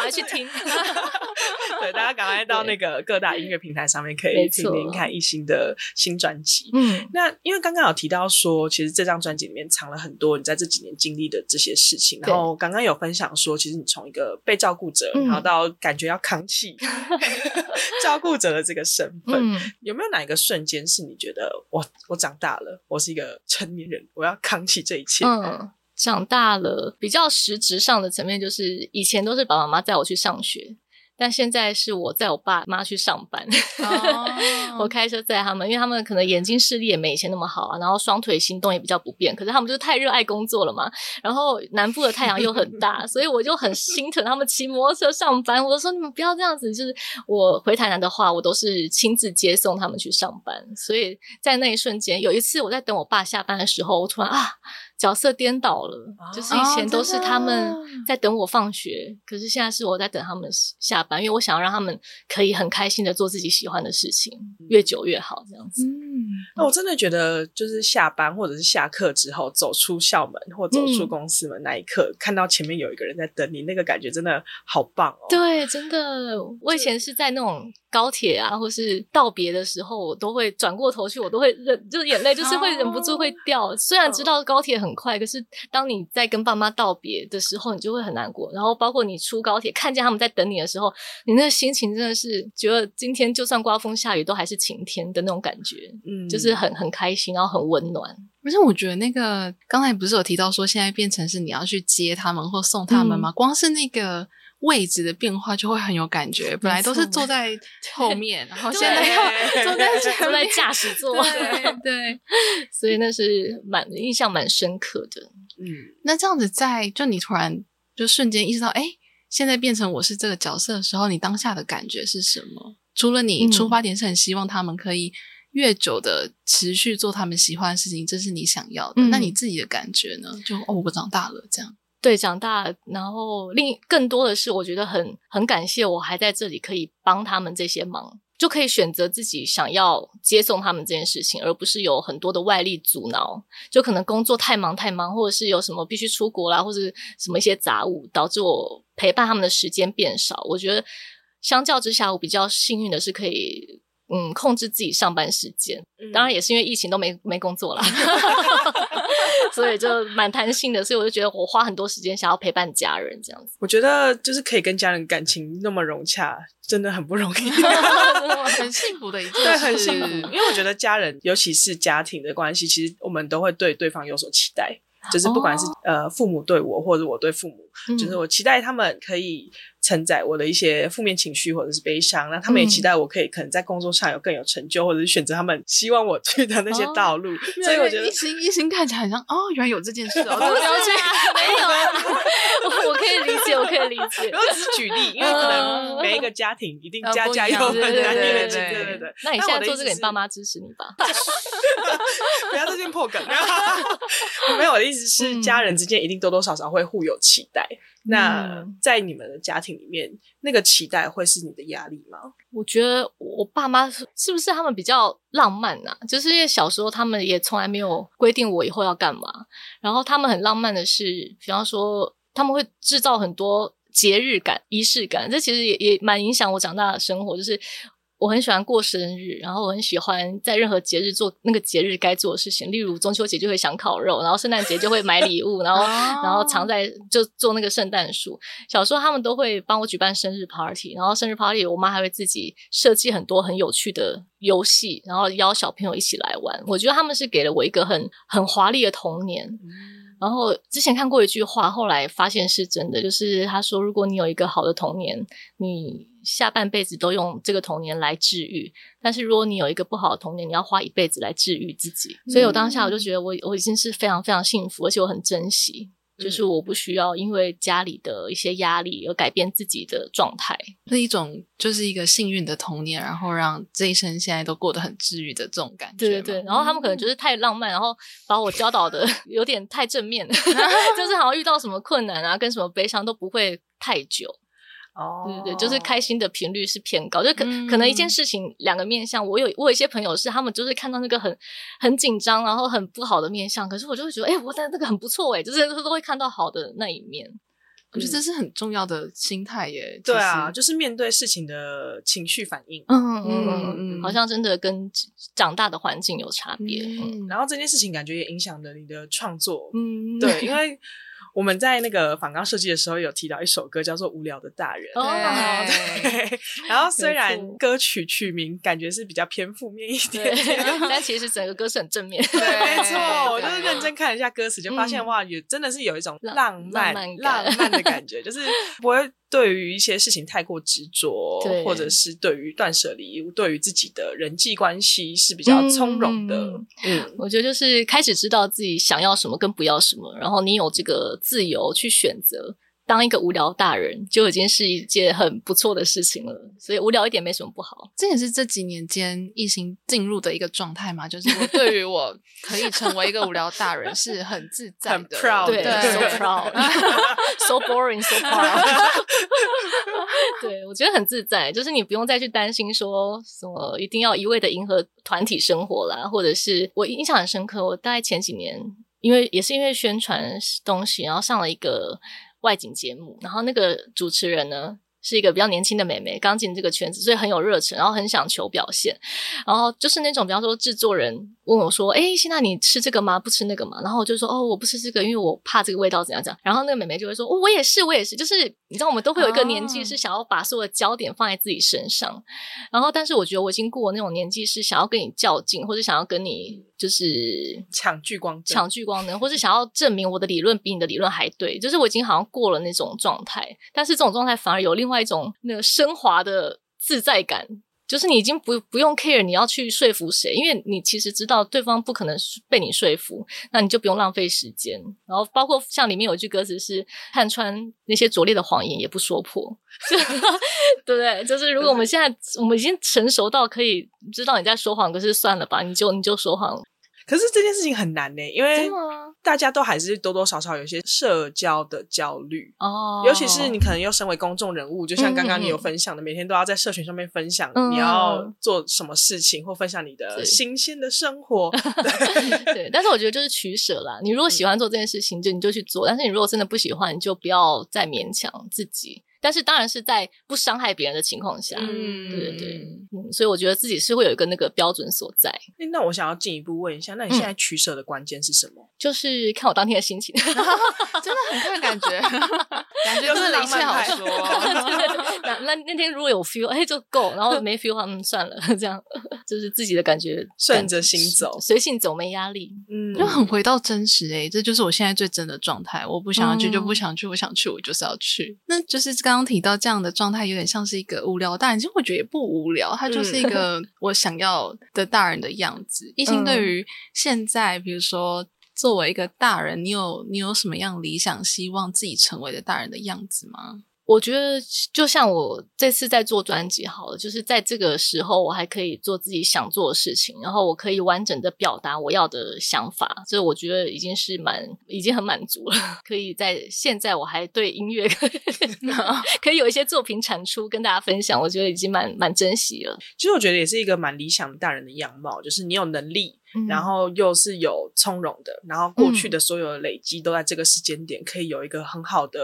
赶快去听。[laughs] 对，大家赶快到那个各大音乐平台上面可以听听看一星的新专辑。嗯，那因为刚刚有提到说，其实这张专辑里面藏了很多你在这几年经历的这些事情。然后刚刚有分享说，其实你从一个被照顾者，然后到感觉要扛起 [laughs] [laughs] 照顾者的这个身份，有没有哪一个瞬间是你觉得我我长大了？我是一个成年人，我要扛起这一切。嗯，长大了，比较实质上的层面就是，以前都是爸爸妈妈带我去上学。但现在是我载我爸妈去上班，oh. [laughs] 我开车载他们，因为他们可能眼睛视力也没以前那么好啊，然后双腿行动也比较不便，可是他们就是太热爱工作了嘛。然后南部的太阳又很大，所以我就很心疼他们骑摩托车上班。我说你们不要这样子，就是我回台南的话，我都是亲自接送他们去上班。所以在那一瞬间，有一次我在等我爸下班的时候，我突然啊。角色颠倒了，就是以前都是他们在等我放学，哦、可是现在是我在等他们下班，因为我想要让他们可以很开心的做自己喜欢的事情，越久越好，这样子。嗯，那我真的觉得，就是下班或者是下课之后，走出校门或走出公司门那一刻，嗯、看到前面有一个人在等你，那个感觉真的好棒哦。对，真的，我以前是在那种高铁啊，或是道别的时候，我都会转过头去，我都会忍，就是眼泪就是会忍不住会掉。哦、虽然知道高铁很。很快，可是当你在跟爸妈道别的时候，你就会很难过。然后包括你出高铁，看见他们在等你的时候，你那个心情真的是觉得今天就算刮风下雨，都还是晴天的那种感觉。嗯，就是很很开心，然后很温暖。而且，我觉得那个刚才不是有提到说，现在变成是你要去接他们或送他们吗？嗯、光是那个。位置的变化就会很有感觉。本来都是坐在后面，然后现在要坐在坐在驾驶座，对对，[laughs] 所以那是蛮印象蛮深刻的。嗯，那这样子在就你突然就瞬间意识到，哎，现在变成我是这个角色的时候，你当下的感觉是什么？除了你出发点是很希望他们可以越久的持续做他们喜欢的事情，这是你想要的。嗯、那你自己的感觉呢？就哦，我长大了这样。对，长大，然后另更多的是，我觉得很很感谢我还在这里，可以帮他们这些忙，就可以选择自己想要接送他们这件事情，而不是有很多的外力阻挠。就可能工作太忙太忙，或者是有什么必须出国啦，或者什么一些杂物，导致我陪伴他们的时间变少。我觉得。相较之下，我比较幸运的是可以嗯控制自己上班时间，嗯、当然也是因为疫情都没没工作啦，[laughs] 所以就蛮弹性的。所以我就觉得我花很多时间想要陪伴家人这样子。我觉得就是可以跟家人感情那么融洽，真的很不容易 [laughs] [laughs] 很幸福的一件事。对，很幸福。因为我觉得家人，尤其是家庭的关系，其实我们都会对对方有所期待。就是不管是、哦、呃父母对我，或者我对父母，嗯、就是我期待他们可以承载我的一些负面情绪或者是悲伤，那他们也期待我可以可能在工作上有更有成就，或者是选择他们希望我去的那些道路。哦、所以我觉得一心一心看起来很像哦，原来有这件事哦，[laughs] 不了解，没有，[laughs] 我我可以理解，我可以理解。然后只是举例，因为可能每一个家庭一定家家有本难念的经，对对对。那你现在做这个，你爸妈支持你吧？[laughs] 不要这件破梗。没有，我的意思是，家人之间一定多多少少会互有期待。嗯、那在你们的家庭里面，那个期待会是你的压力吗？我觉得我爸妈是不是他们比较浪漫啊？就是因为小时候他们也从来没有规定我以后要干嘛，然后他们很浪漫的是，比方说他们会制造很多节日感、仪式感，这其实也也蛮影响我长大的生活，就是。我很喜欢过生日，然后我很喜欢在任何节日做那个节日该做的事情。例如中秋节就会想烤肉，然后圣诞节就会买礼物，然后然后藏在就做那个圣诞树。小时候他们都会帮我举办生日 party，然后生日 party 我妈还会自己设计很多很有趣的游戏，然后邀小朋友一起来玩。我觉得他们是给了我一个很很华丽的童年。然后之前看过一句话，后来发现是真的，就是他说：“如果你有一个好的童年，你下半辈子都用这个童年来治愈；但是如果你有一个不好的童年，你要花一辈子来治愈自己。”所以我当下我就觉得我我已经是非常非常幸福，而且我很珍惜。就是我不需要因为家里的一些压力而改变自己的状态，是一种就是一个幸运的童年，然后让这一生现在都过得很治愈的这种感觉。对对对，然后他们可能就是太浪漫，然后把我教导的 [laughs] 有点太正面，[laughs] 就是好像遇到什么困难啊，跟什么悲伤都不会太久。哦，对对对，就是开心的频率是偏高，就可、嗯、可能一件事情两个面相。我有我有一些朋友是他们就是看到那个很很紧张，然后很不好的面相，可是我就会觉得，哎、欸，我的那个很不错哎，就是都会看到好的那一面。我觉得这是很重要的心态耶。对啊，就是面对事情的情绪反应。嗯嗯嗯嗯，好像真的跟长大的环境有差别。嗯，然后这件事情感觉也影响了你的创作。嗯，对，因为。我们在那个访纲设计的时候有提到一首歌，叫做《无聊的大人》。哦，对。然后虽然歌曲曲名感觉是比较偏负面一点，[laughs] [laughs] 但其实整个歌是很正面。对，没错。我就是认真看了一下歌词，就发现哇，也真的是有一种浪漫、浪漫的感觉，就是不会。对于一些事情太过执着，或者是对于断舍离，对于自己的人际关系是比较从容的。嗯，嗯，我觉得就是开始知道自己想要什么跟不要什么，然后你有这个自由去选择。当一个无聊大人就已经是一件很不错的事情了，所以无聊一点没什么不好。这也是这几年间疫情进入的一个状态嘛，就是我对于我可以成为一个无聊大人是很自在的，很 proud，对，对，so proud，so boring，so proud。[laughs] [laughs] 对，我觉得很自在，就是你不用再去担心说什么一定要一味的迎合团体生活啦，或者是我印象很深刻，我大概前几年因为也是因为宣传东西，然后上了一个。外景节目，然后那个主持人呢，是一个比较年轻的妹妹，刚进这个圈子，所以很有热忱，然后很想求表现。然后就是那种，比方说制作人问我说：“哎，现在你吃这个吗？不吃那个吗？”然后我就说：“哦，我不吃这个，因为我怕这个味道怎样怎样。”然后那个妹妹就会说：“哦，我也是，我也是。”就是你知道，我们都会有一个年纪是想要把所有的焦点放在自己身上。然后，但是我觉得我已经过了那种年纪，是想要跟你较劲，或者想要跟你就是抢聚光灯、抢聚光灯，或是想要证明我的理论比你的理论还对。就是我已经好像过了那种状态，但是这种状态反而有另外一种那个升华的自在感。就是你已经不不用 care 你要去说服谁，因为你其实知道对方不可能被你说服，那你就不用浪费时间。然后包括像里面有一句歌词是“看穿那些拙劣的谎言，也不说破 [laughs] ”，对不对？就是如果我们现在我们已经成熟到可以知道你在说谎，可是算了吧，你就你就说谎。可是这件事情很难呢，因为大家都还是多多少少有些社交的焦虑哦，尤其是你可能又身为公众人物，就像刚刚你有分享的，嗯、每天都要在社群上面分享你要做什么事情，嗯、或分享你的新鲜的生活。[laughs] 对，[laughs] 对，但是我觉得就是取舍啦。你如果喜欢做这件事情，就你就去做；但是你如果真的不喜欢，你就不要再勉强自己。但是当然是在不伤害别人的情况下，嗯，对对对，嗯，所以我觉得自己是会有一个那个标准所在。那我想要进一步问一下，那你现在取舍的关键是什么？[laughs] 就是看我当天的心情，[laughs] 真的很看感觉，[laughs] 感觉就是一切好说。那那那天如果有 feel，哎，就够；然后没 feel 的话，嗯，算了，这样就是自己的感觉，顺着心走，随性走，没压力，嗯，就很回到真实。哎，这就是我现在最真的状态。我不想要去就不想去，我想去我就是要去。那就是刚。刚提到这样的状态，有点像是一个无聊大人，其实我觉得也不无聊，他就是一个 [laughs] 我想要的大人的样子。一心对于现在，比如说作为一个大人，你有你有什么样理想，希望自己成为的大人的样子吗？我觉得就像我这次在做专辑好了，就是在这个时候，我还可以做自己想做的事情，然后我可以完整的表达我要的想法，这我觉得已经是蛮，已经很满足了。[laughs] 可以在现在我还对音乐 [laughs] 可以，可以有一些作品产出跟大家分享，我觉得已经蛮蛮珍惜了。其实我觉得也是一个蛮理想的大人的样貌，就是你有能力。然后又是有从容的，然后过去的所有的累积都在这个时间点可以有一个很好的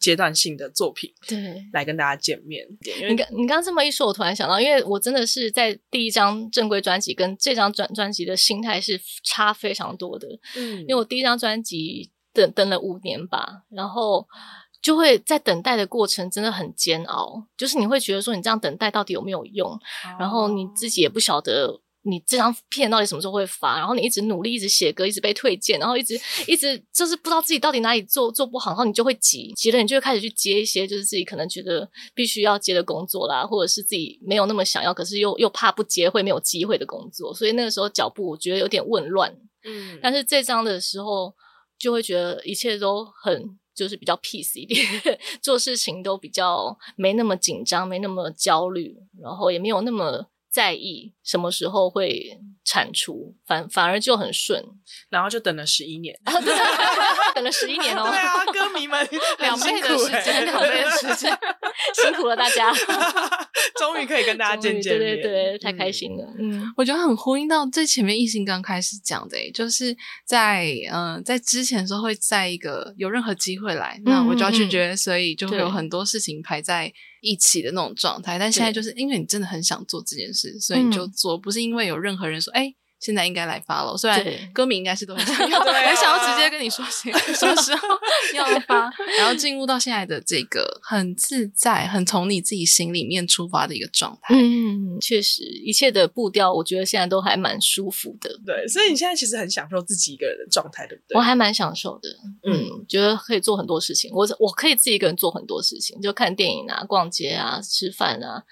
阶段性的作品，对，来跟大家见面。因为你刚你刚刚这么一说，我突然想到，因为我真的是在第一张正规专辑跟这张专专辑的心态是差非常多的，嗯，因为我第一张专辑等等了五年吧，然后就会在等待的过程真的很煎熬，就是你会觉得说你这样等待到底有没有用，哦，然后你自己也不晓得。你这张片到底什么时候会发？然后你一直努力，一直写歌，一直被推荐，然后一直一直就是不知道自己到底哪里做做不好，然后你就会急，急了你就会开始去接一些就是自己可能觉得必须要接的工作啦，或者是自己没有那么想要，可是又又怕不接会没有机会的工作，所以那个时候脚步我觉得有点紊乱。嗯，但是这张的时候就会觉得一切都很就是比较 peace 一点，[laughs] 做事情都比较没那么紧张，没那么焦虑，然后也没有那么。在意什么时候会产出，反反而就很顺，然后就等了十一年，[laughs] 等了十一年哦。对啊，歌迷们两倍 [laughs] 的时间，两倍的时间，辛苦了大家，[laughs] 终于可以跟大家见见面，对对对，太开心了。嗯，我觉得很呼应到最前面艺兴刚开始讲的，就是在嗯、呃、在之前的时候会在一个有任何机会来，那我就要拒绝，所以就会有很多事情排在。一起的那种状态，但现在就是因为你真的很想做这件事，所以你就做，不是因为有任何人说，哎。现在应该来发了，虽然歌迷应该是都很想要，[laughs] 很想要直接跟你说 [laughs] 什么时候要发，然后进入到现在的这个很自在、很从你自己心里面出发的一个状态。嗯，确实，一切的步调，我觉得现在都还蛮舒服的。对，所以你现在其实很享受自己一个人的状态，对不对？我还蛮享受的，嗯，嗯，觉得可以做很多事情。我我可以自己一个人做很多事情，就看电影啊、逛街啊、吃饭啊、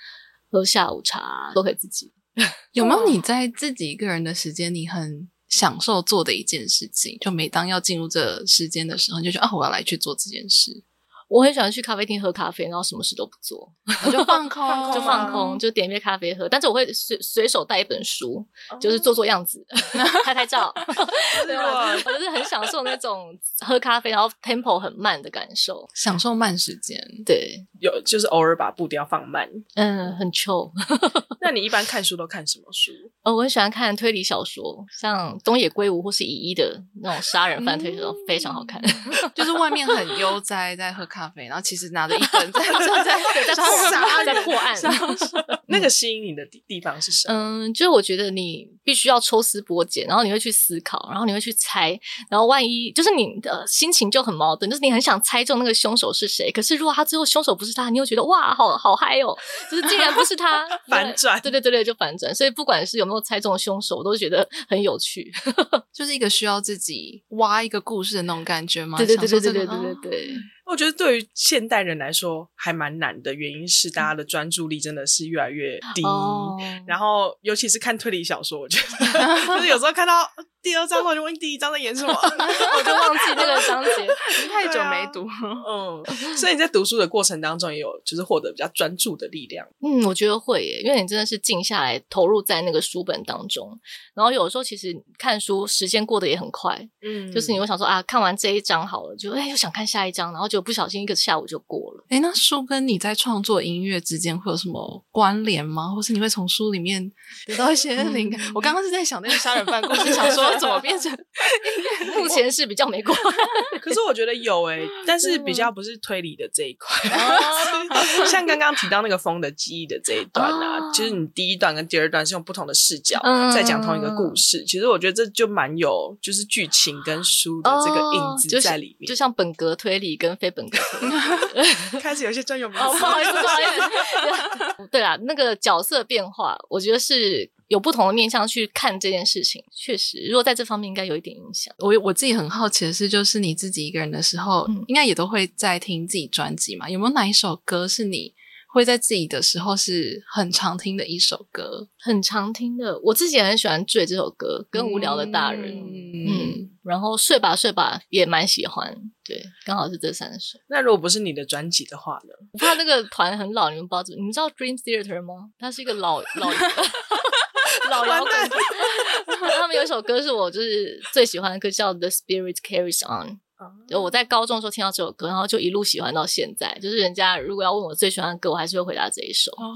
喝下午茶啊，都可以自己。[laughs] 有没有你在自己一个人的时间，你很享受做的一件事情？就每当要进入这时间的时候，你就觉得啊，我要来去做这件事。我很喜欢去咖啡厅喝咖啡，然后什么事都不做，我就放空，[laughs] 就放空，就点一杯咖啡喝。但是我会随随手带一本书，就是做做样子，[laughs] 拍拍照。[laughs] 对吧？我就是很享受那种喝咖啡，然后 tempo 很慢的感受，享受慢时间。对，有就是偶尔把步调放慢。嗯，很 chill。那你一般看书都看什么书？哦，我很喜欢看推理小说，像东野圭吾或是乙一的那种杀人犯推理小说，非常好看。就是外面很悠哉，在喝咖。咖啡，然后其实拿着一本在 [laughs] 在在在在破案。[laughs] 那个吸引你的地地方是什么？嗯，就是我觉得你必须要抽丝剥茧，然后你会去思考，然后你会去猜，然后万一就是你的心情就很矛盾，就是你很想猜中那个凶手是谁，可是如果他最后凶手不是他，你又觉得哇，好好嗨哦，就是竟然不是他，[laughs] 反转，对对对对，就反转。所以不管是有没有猜中凶手，我都觉得很有趣，就是一个需要自己挖一个故事的那种感觉吗？对对对对对对对对对。我觉得对于现代人来说还蛮难的，原因是大家的专注力真的是越来越低，哦、然后尤其是看推理小说，我觉得 [laughs] 就是有时候看到第二章，我就问第一章在演什么，[laughs] 我就忘记那个章节，[laughs] 太久没读。嗯，所以你在读书的过程当中也有就是获得比较专注的力量。嗯，我觉得会耶，因为你真的是静下来投入在那个书本当中，然后有时候其实看书时间过得也很快，嗯，就是你会想说啊，看完这一章好了，就哎又想看下一章，然后就。不小心一个下午就过了。哎，那书跟你在创作音乐之间会有什么关联吗？或是你会从书里面得到一些灵感？[laughs] 我刚刚是在想那个杀人犯故事，想说 [laughs] 怎么变成音乐。目前是比较没关，[laughs] 可是我觉得有哎，[laughs] 但是比较不是推理的这一块。像刚刚提到那个风的记忆的这一段啊，其实你第一段跟第二段是用不同的视角在讲同一个故事。其实我觉得这就蛮有，就是剧情跟书的这个影子在里面，就像本格推理跟非。本格开始有些专有名词，哦，不好意思，不好意思。对啦，那个角色变化，我觉得是有不同的面向去看这件事情。确实，如果在这方面应该有一点影响。我我自己很好奇的是，就是你自己一个人的时候，嗯、应该也都会在听自己专辑嘛？有没有哪一首歌是你会在自己的时候是很常听的一首歌？很常听的，我自己也很喜欢《醉》这首歌，跟《无聊的大人》嗯。嗯然后睡吧睡吧也蛮喜欢，对，刚好是这三首。那如果不是你的专辑的话呢？我怕那个团很老，你们不知道，你们知道 Dream Theater 吗？它是一个老老老摇滚。[laughs] 他们有一首歌是我就是最喜欢的歌，叫《The Spirit Carries On》。就我在高中的时候听到这首歌，然后就一路喜欢到现在。就是人家如果要问我最喜欢的歌，我还是会回答这一首。哦，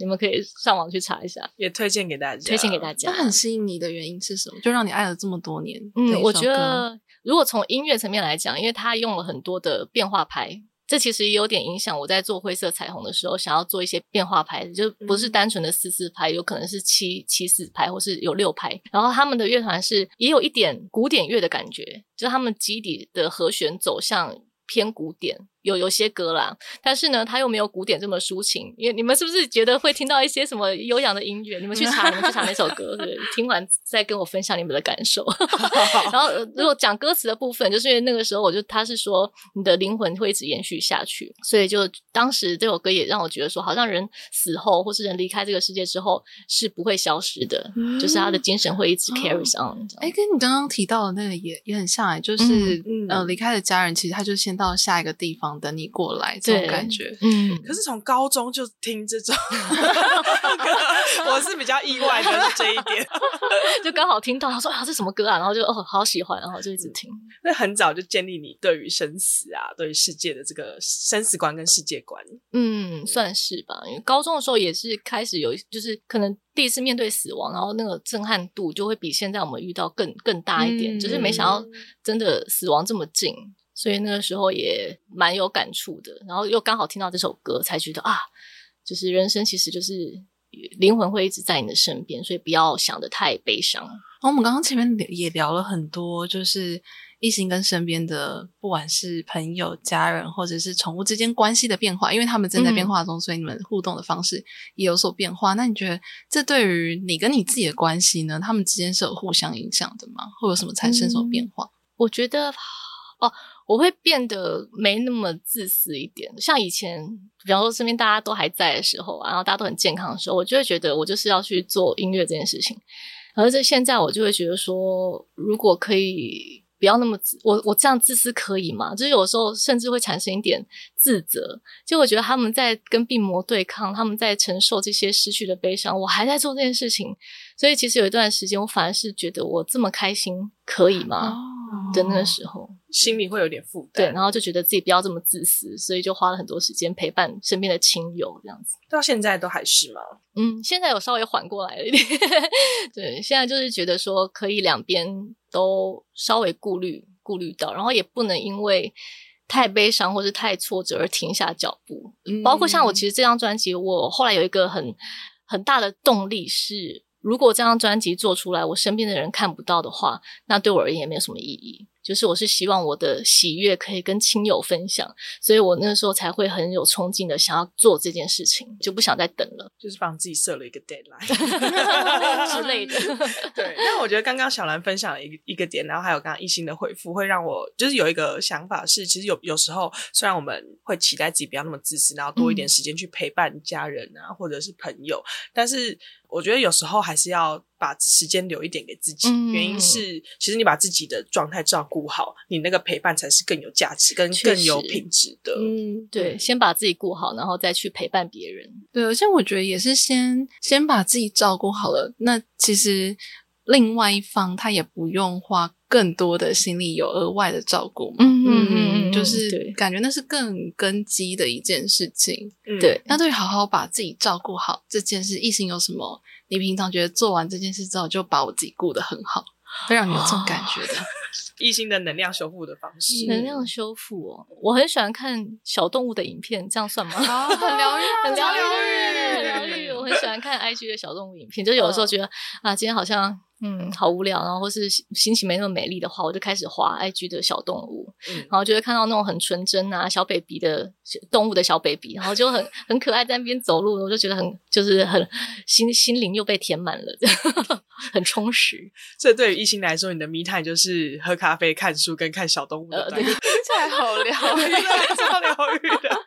你们可以上网去查一下，也推荐给大家。推荐给大家。那很吸引你的原因是什么？就让你爱了这么多年。嗯，我觉得如果从音乐层面来讲，因为它用了很多的变化拍。这其实也有点影响我在做灰色彩虹的时候，想要做一些变化拍，就不是单纯的四四拍，有可能是七七四拍，或是有六拍。然后他们的乐团是也有一点古典乐的感觉，就是他们基底的和弦走向偏古典。有有些歌啦，但是呢，他又没有古典这么抒情。因为你们是不是觉得会听到一些什么悠扬的音乐？你们去查，你们去查那首歌，对，听完再跟我分享你们的感受。[laughs] 然后，如果讲歌词的部分，就是因为那个时候，我就他是说你的灵魂会一直延续下去，所以就当时这首歌也让我觉得说，好像人死后或是人离开这个世界之后是不会消失的，嗯、就是他的精神会一直 carries on。哎、哦，跟你刚刚提到的那个也也很像哎，就是、嗯、呃离开的家人，其实他就先到下一个地方。等你过来，这种感觉，嗯。可是从高中就听这种，[laughs] 我是比较意外的是这一点，[laughs] 就刚好听到他说啊，这什么歌啊，然后就哦，好喜欢，然后就一直听。那很早就建立你对于生死啊，对于世界的这个生死观跟世界观，嗯，算是吧。因为高中的时候也是开始有，就是可能第一次面对死亡，然后那个震撼度就会比现在我们遇到更更大一点，嗯、就是没想到真的死亡这么近。所以那个时候也蛮有感触的，然后又刚好听到这首歌，才觉得啊，就是人生其实就是灵魂会一直在你的身边，所以不要想的太悲伤。然后我们刚刚前面也聊了很多，就是一心跟身边的不管是朋友、家人或者是宠物之间关系的变化，因为他们正在变化中，嗯、所以你们互动的方式也有所变化。那你觉得这对于你跟你自己的关系呢？他们之间是有互相影响的吗？会有什么产生什么变化？嗯、我觉得哦。我会变得没那么自私一点，像以前，比方说身边大家都还在的时候，然后大家都很健康的时候，我就会觉得我就是要去做音乐这件事情。而在现在，我就会觉得说，如果可以不要那么自，我我这样自私可以吗？就是有时候甚至会产生一点自责，就我觉得他们在跟病魔对抗，他们在承受这些失去的悲伤，我还在做这件事情，所以其实有一段时间，我反而是觉得我这么开心可以吗？哦的那个时候，心里会有点负担，对，然后就觉得自己不要这么自私，所以就花了很多时间陪伴身边的亲友，这样子。到现在都还是吗？嗯，现在有稍微缓过来了一点。[laughs] 对，现在就是觉得说可以两边都稍微顾虑顾虑到，然后也不能因为太悲伤或是太挫折而停下脚步。嗯、包括像我，其实这张专辑，我后来有一个很很大的动力是，如果这张专辑做出来，我身边的人看不到的话，那对我而言也没有什么意义。就是我是希望我的喜悦可以跟亲友分享，所以我那个时候才会很有冲劲的想要做这件事情，就不想再等了，就是帮自己设了一个 deadline [laughs] 之类的。[laughs] 对，但我觉得刚刚小兰分享了一个一个点，然后还有刚刚一心的回复，会让我就是有一个想法是，其实有有时候虽然我们会期待自己不要那么自私，然后多一点时间去陪伴家人啊，嗯、或者是朋友，但是。我觉得有时候还是要把时间留一点给自己，嗯、原因是其实你把自己的状态照顾好，你那个陪伴才是更有价值、跟更有品质的。嗯，对，先把自己顾好，然后再去陪伴别人。对，而且我觉得也是先先把自己照顾好了，那其实另外一方他也不用花更多的心力有额外的照顾。嗯嗯嗯，就是感觉那是更根基的一件事情。嗯、对，那对于好好把自己照顾好这件事，一心有什么？你平常觉得做完这件事之后，就把我自己顾得很好，会让你有这种感觉的。[laughs] 一心的能量修复的方式，能量修复哦，我很喜欢看小动物的影片，这样算吗？啊，很疗愈，[laughs] 很疗愈，很疗愈。我很喜欢看 IG 的小动物影片，就有的时候觉得啊，今天好像。嗯，好无聊，然后或是心情没那么美丽的话，我就开始画 IG 的小动物，嗯、然后就会看到那种很纯真啊小 baby 的动物的小 baby，然后就很很可爱，在那边走路，我就觉得很就是很心心灵又被填满了，很充实。这对于一心来说，你的 me time 就是喝咖啡、看书跟看小动物的，呃，[laughs] 对，太好疗愈，超疗愈的。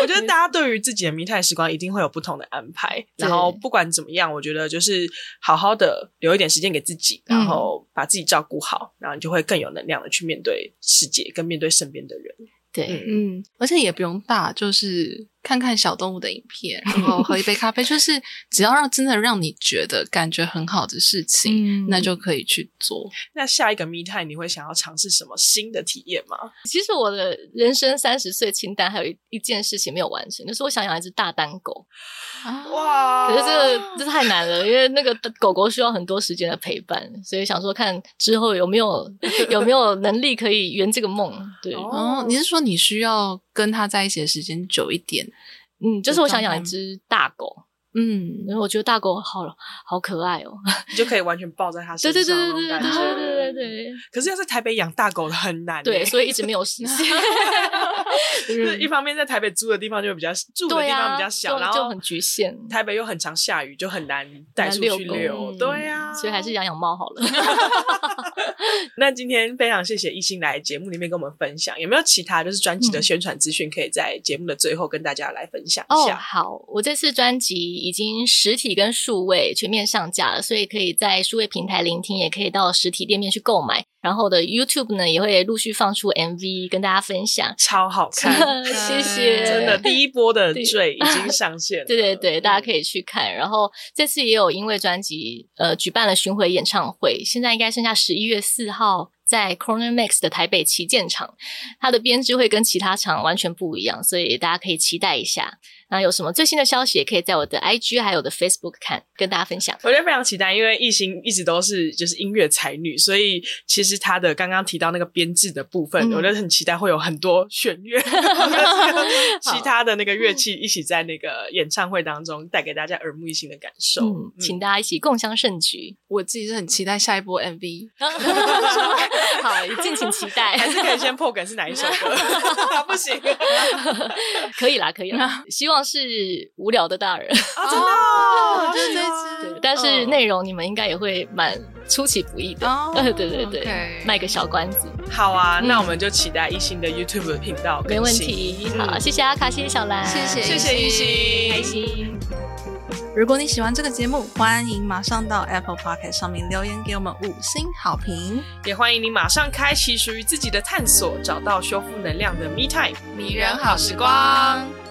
我觉得大家对于自己的 me time 时光一定会有不同的安排，然后不管怎么样，我觉得就是好好的留一点时间给自己，然后把自己照顾好，然后你就会更有能量的去面对世界，跟面对身边的人。对，嗯，而且也不用大，就是。看看小动物的影片，然后喝一杯咖啡，[laughs] 就是只要让真的让你觉得感觉很好的事情，嗯、那就可以去做。那下一个 me time 你会想要尝试什么新的体验吗？其实我的人生三十岁清单还有一一件事情没有完成，就是我想养一只大单狗。哇！可是这个这太难了，因为那个狗狗需要很多时间的陪伴，所以想说看之后有没有有没有能力可以圆这个梦。对，哦，你是说你需要跟他在一起的时间久一点？嗯，就是我想养一只大狗，嗯，然后我觉得大狗好好可爱哦，[laughs] 你就可以完全抱在它身上，对对对对对对对对对。可是要在台北养大狗很难，对，所以一直没有实现。就是一方面在台北租的地方就比较住的地方比较小，然后就很局限。台北又很常下雨，就很难带出去遛。对呀，所以还是养养猫好了。[laughs] 那今天非常谢谢一心来节目里面跟我们分享，有没有其他就是专辑的宣传资讯可以在节目的最后跟大家来分享一下？哦，好，我这次专辑已经实体跟数位全面上架了，所以可以在数位平台聆听，也可以到实体店面去购买。然后的 YouTube 呢也会陆续放出 MV 跟大家分享，超好 [laughs] 看，谢谢，真的第一波的坠已经 [laughs] 上线了，对对对，大家可以去看。然后这次也有因为专辑呃举办了巡回演唱会，现在应该剩下十一月四号。在 Corner Max 的台北旗舰场，它的编制会跟其他场完全不一样，所以大家可以期待一下。那有什么最新的消息，也可以在我的 IG 还有我的 Facebook 看，跟大家分享。我觉得非常期待，因为艺兴一直都是就是音乐才女，所以其实她的刚刚提到那个编制的部分，嗯、我觉得很期待会有很多弦乐、[laughs] 其他的那个乐器一起在那个演唱会当中带给大家耳目一新的感受。嗯，请大家一起共襄盛举。我自己是很期待下一波 MV。[laughs] [laughs] 好，敬请期待。还是可以先破梗是哪一首歌？[laughs] 不行，可以啦，可以啦。希望。是无聊的大人啊，真的，就是这支。对，但是内容你们应该也会蛮出其不意的。哦 [laughs] 对对对，卖个小关子。好啊，那我们就期待一心的 YouTube 的频道。没问题。好，谢谢阿卡，谢谢小兰，谢谢谢谢一心，开心。如果你喜欢这个节目，欢迎马上到 Apple Podcast 上面留言给我们五星好评，也欢迎你马上开启属于自己的探索，找到修复能量的 Me Time，迷人好时光。